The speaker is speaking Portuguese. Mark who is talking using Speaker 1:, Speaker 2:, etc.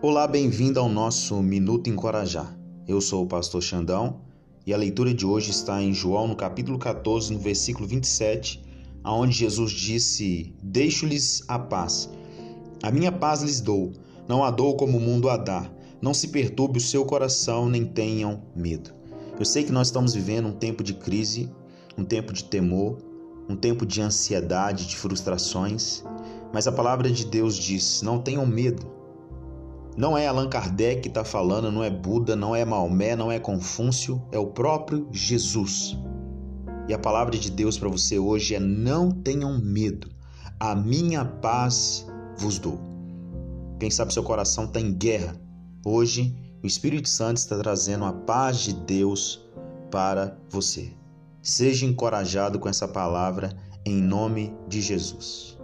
Speaker 1: Olá, bem-vindo ao nosso Minuto Encorajar. Eu sou o pastor Xandão e a leitura de hoje está em João, no capítulo 14, no versículo 27, aonde Jesus disse: Deixo-lhes a paz. A minha paz lhes dou, não a dou como o mundo a dá. Não se perturbe o seu coração, nem tenham medo. Eu sei que nós estamos vivendo um tempo de crise, um tempo de temor, um tempo de ansiedade, de frustrações, mas a palavra de Deus diz: não tenham medo. Não é Allan Kardec que está falando, não é Buda, não é Maomé, não é Confúcio, é o próprio Jesus. E a palavra de Deus para você hoje é: não tenham medo, a minha paz vos dou. Quem sabe seu coração está em guerra. Hoje, o Espírito Santo está trazendo a paz de Deus para você. Seja encorajado com essa palavra em nome de Jesus.